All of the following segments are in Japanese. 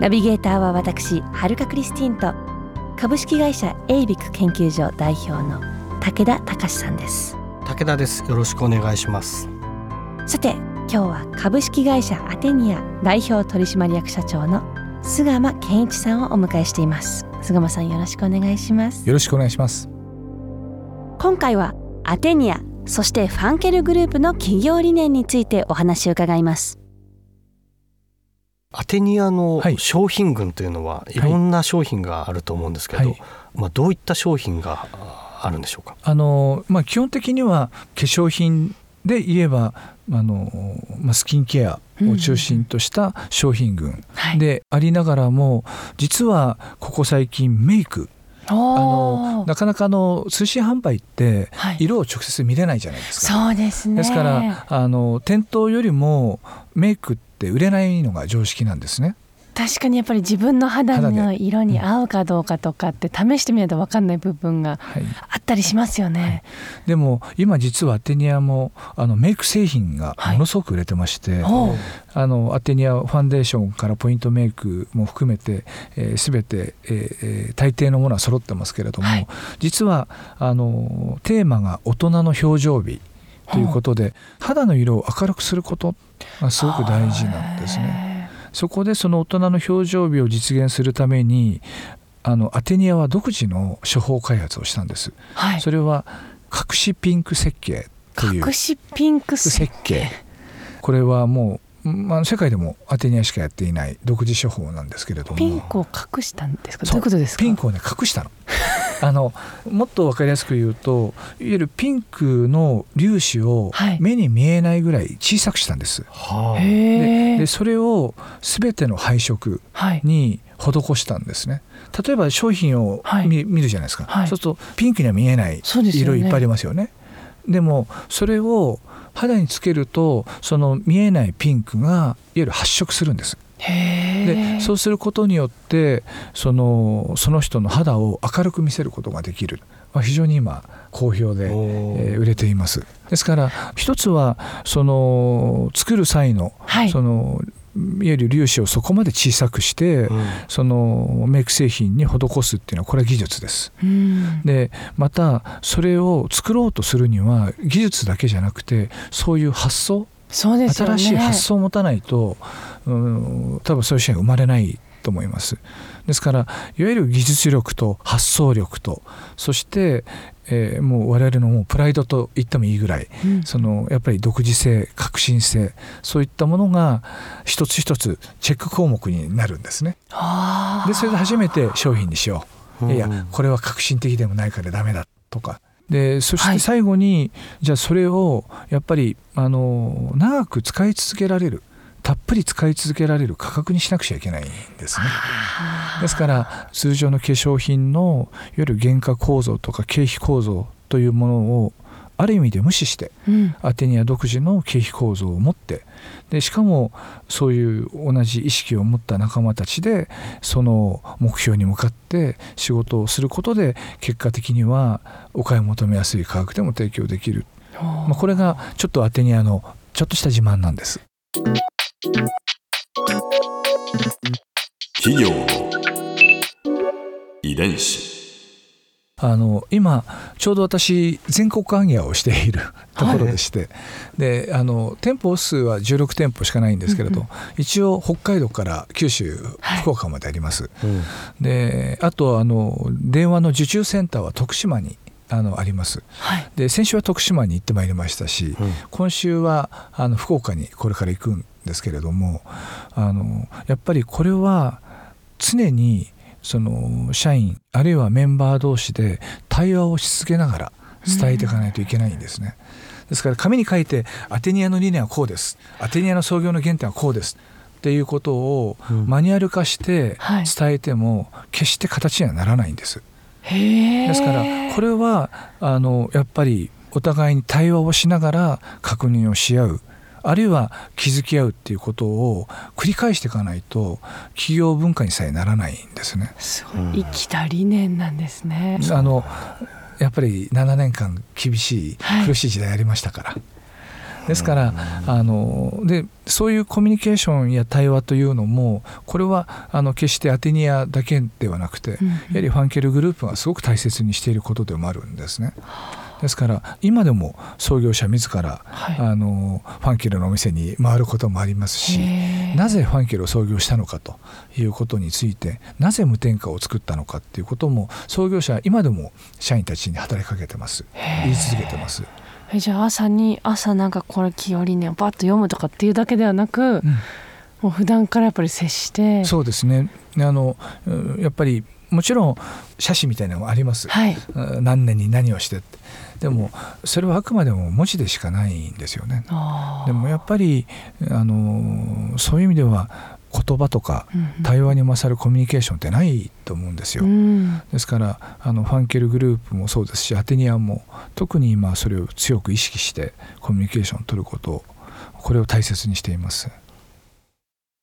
ナビゲーターは私はるかクリスティンと株式会社エイビック研究所代表の武田隆さんです。武田です。よろしくお願いします。さて今日は株式会社アテニア代表取締役社長の菅間健一さんをお迎えしています。菅間さんよろしくお願いします。よろしくお願いします。今回はアテニアそしてファンケルグループの企業理念についてお話を伺いますアテニアのはい。商品群というのはい。ろんな商品があると思うんですけど、はい。まあ、どういった商品がああるんでしょうか？あの、まあ、基本的には化粧品で言えばあの、まあ、スキンケアを中心とした商品群はい。でありながらも実はここ最近メイク。あのなかなかあの通信販売ってはい。色を直接見れないじゃないですか。そうですね。ですからあの店頭よりもメイクって売れないのが常識なんですね。確かにやっぱり自分の肌肌ので。色に合うかどうかとかって試してみないと分かんない部分がはい、あったりしますよね。でも今実はアテニアもあのメイク製品がものすごく売れてまして、おう。あのアテニアファンデーションからポイントメイクも含めて、えー、全て、えーえー大抵のものは揃ってますけれども、はい。実はあのテーマが大人の表情美ということで肌の色を明るくすることがすごく大事なんですね。そこでその大人の表情美を実現するためにあのアテニアは独自の処方開発をしたんです。はい。それは隠しピンク設計という隠しピンク設計これはもう、まあ、世界でもアテニアしかやっていない独自処方なんですけれどもピンクを隠したんですか？どういうことですか？ピンクをね隠したのあのもっと分かりやすく言うといわゆるピンクの粒子をはい。目に見えないぐらい小さくしたんです、はでへえで。それを全ての配色はい。に施したんですね。例えば商品をはい。見,、見るじゃないですか、はい。そうするとピンクには見えない色いっぱいありますよね。でもそれを肌につけるとその見えないピンクがいわゆる発色するんです。でそうすることによってそのその人の肌を明るく見せることができる、まあ、非常に今好評で、えー売れています。ですから一つはその作る際の、はい。そのいわゆる粒子をそこまで小さくして、うん。そのメイク製品に施すっていうのはこれは技術です。うん。でまたそれを作ろうとするには技術だけじゃなくてそういう発想そうですよね。新しい発想を持たないとうん多分そういう人は生まれないと思います。ですからいわゆる技術力と発想力とそして、えーもう我々のもうプライドと言ってもいいぐらいうんそのやっぱり独自性革新性そういったものが一つ一つチェック項目になるんですね。でそれで初めて商品にしよう。いやこれは革新的でもないからダメだとかでそしはいて最後に、じゃあそれをやっぱりあの長く使い続けられるたっぷり使い続けられる価格にしなくちゃいけないんですね。ですから通常の化粧品のいわゆる原価構造とか経費構造というものをある意味で無視してうん。アテニア独自の経費構造を持ってでしかもそういう同じ意識を持った仲間たちでその目標に向かって仕事をすることで結果的にはお買い求めやすい価格でも提供できる、まあ、これがちょっとアテニアのちょっとした自慢なんです。企業の遺伝子あの今ちょうど私全国行脚をしているところでして、であの店舗数は16店舗しかないんですけれど、うん。一応北海道から九州、はい。福岡まであります。うん。であとあの電話の受注センターは徳島にあのあります。はい。で先週は徳島に行ってまいりましたし、うん。今週はあの福岡にこれから行くんですけれどもあのやっぱりこれは常にその社員あるいはメンバー同士で対話をし続けながら伝えていかないといけないんですね。ですから紙に書いてアテニアの理念はこうです。アテニアの創業の原点はこうです。っっていうことをうん。マニュアル化してはい。伝えても決して形にはならないんです。ですからこれはあのやっぱりお互いに対話をしながら確認をし合うあるいは気づき合うっていうことを繰り返していかないと企業文化にさえならないんですね。すごい生きた理念なんですね。あのやっぱり7年間厳しいはい苦しい時代ありましたから。ですからあのでそういうコミュニケーションや対話というのもこれはあの決してアテニアだけではなくて、うんやはりファンケルグループがすごく大切にしていることでもあるんですね。ですから今でも創業者自ら、はい。あのファンケルのお店に回ることもありますしなぜファンケルを創業したのかということについてなぜ無添加を作ったのかっていうことも創業者は今でも社員たちに働きかけてます。言い続けてます。えじゃあ朝に朝なんかこれ企業理念をバッと読むとかっていうだけではなく、うん。もう普段からやっぱり接して。そうですね。あのうんやっぱりもちろん写真みたいなのもあります、はい。うん何年に何をしてって。でもそれはあくまでも文字でしかないんですよね。でもやっぱりあのそういう意味では言葉とか対話に勝るコミュニケーションってないと思うんですよ、うん。ですからあのファンケルグループもそうですしアテニアンも特に今それを強く意識してコミュニケーションを取ることをこれを大切にしています。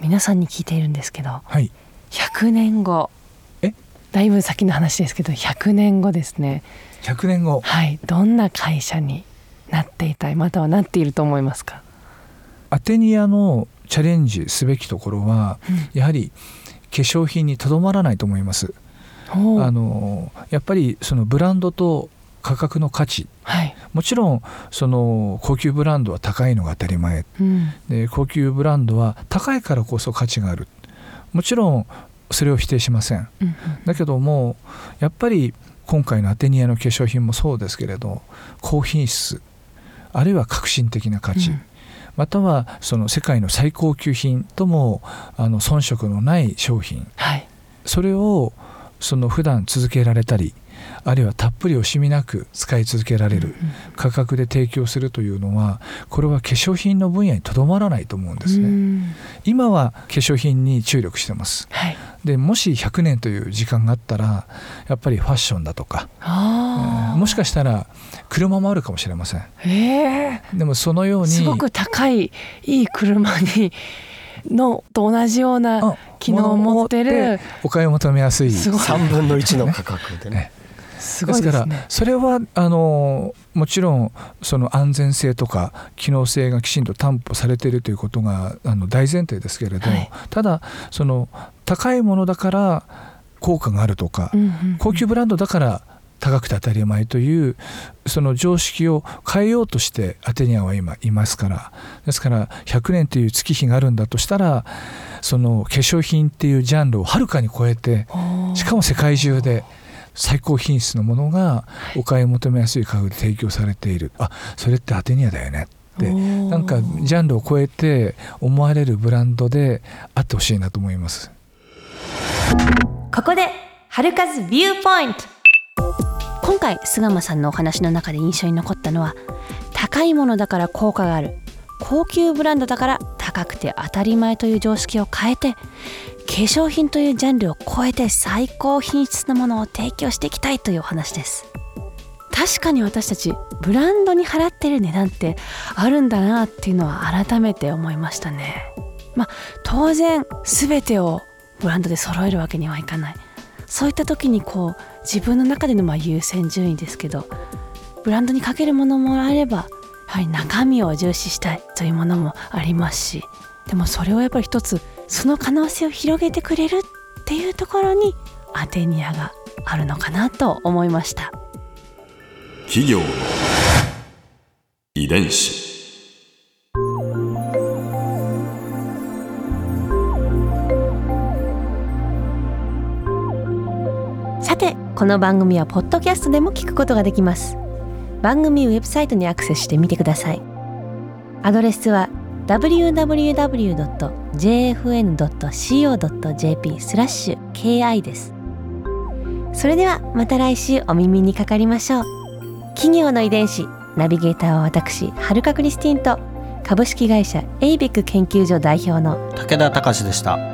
皆さんに聞いているんですけどはい。100年後えだいぶ先の話ですけど100年後ですね。100年後。はい。どんな会社になっていたいまたはなっていると思いますか、アテニアのチャレンジすべきところはやはり化粧品にとどまらないと思います。あのやっぱりそのブランドと価格の価値。はい、もちろんその高級ブランドは高いのが当たり前。うん。で高級ブランドは高いからこそ価値がある。もちろんそれを否定しません。うんうん。だけどもやっぱり今回のアテニアの化粧品もそうですけれど高品質あるいは革新的な価値、うん。またはその世界の最高級品ともあの遜色のない商品はい。それをその普段続けられたりあるいはたっぷり惜しみなく使い続けられる価格で提供するというのはこれは化粧品の分野にとどまらないと思うんですね。うん。今は化粧品に注力してます。はいでもし100年という時間があったらやっぱりファッションだとか、えあー。もしかしたら車もあるかもしれません。あええでもそのようにすごく高いいい車にのと同じようなあ機能を持ってる。お買い求めやすい。すごい。3分の1の価格でね。ねすごですから。それはあのもちろんその安全性とか機能性がきちんと担保されているということがあの大前提ですけれど、はい。ただその高いものだから効果があるとか、うんうん高級ブランドだから高くて当たり前というその常識を変えようとしてアテニアは今いますから。ですから100年という月日があるんだとしたらその化粧品っていうジャンルをはるかに超えてしかも世界中で最高品質のものがお買い求めやすい価格で提供されている。あそれってアテニアだよねってなんかジャンルを超えて思われるブランドであってほしいなと思います。ここで春風ビューポイント。今回菅間さんのお話の中で印象に残ったのは高いものだから効果がある。高級ブランドだから高くて当たり前という常識を変えて化粧品というジャンルを超えて最高品質なものを提供していきたいというお話です。確かに私たちブランドに払ってる値段ってあるんだなっていうのは改めて思いましたね。まあ当然全てをブランドで揃えるわけにはいかない。そういった時にこう自分の中でのま優先順位ですけどブランドにかけるものもあればやはり中身を重視したいというものもありますしでもそれをやっぱり一つその可能性を広げてくれるっていうところにアテニアがあるのかなと思いました。企業の遺伝子。さてこの番組はポッドキャストでも聞くことができます。番組ウェブサイトにアクセスしてみてください。アドレスは www.jfn.co.jp スラッシュ ki です。それではまた来週お耳にかかりましょう。企業の遺伝子ナビゲーターは私はるかクリスティンと株式会社エイベック研究所代表の武田隆でした。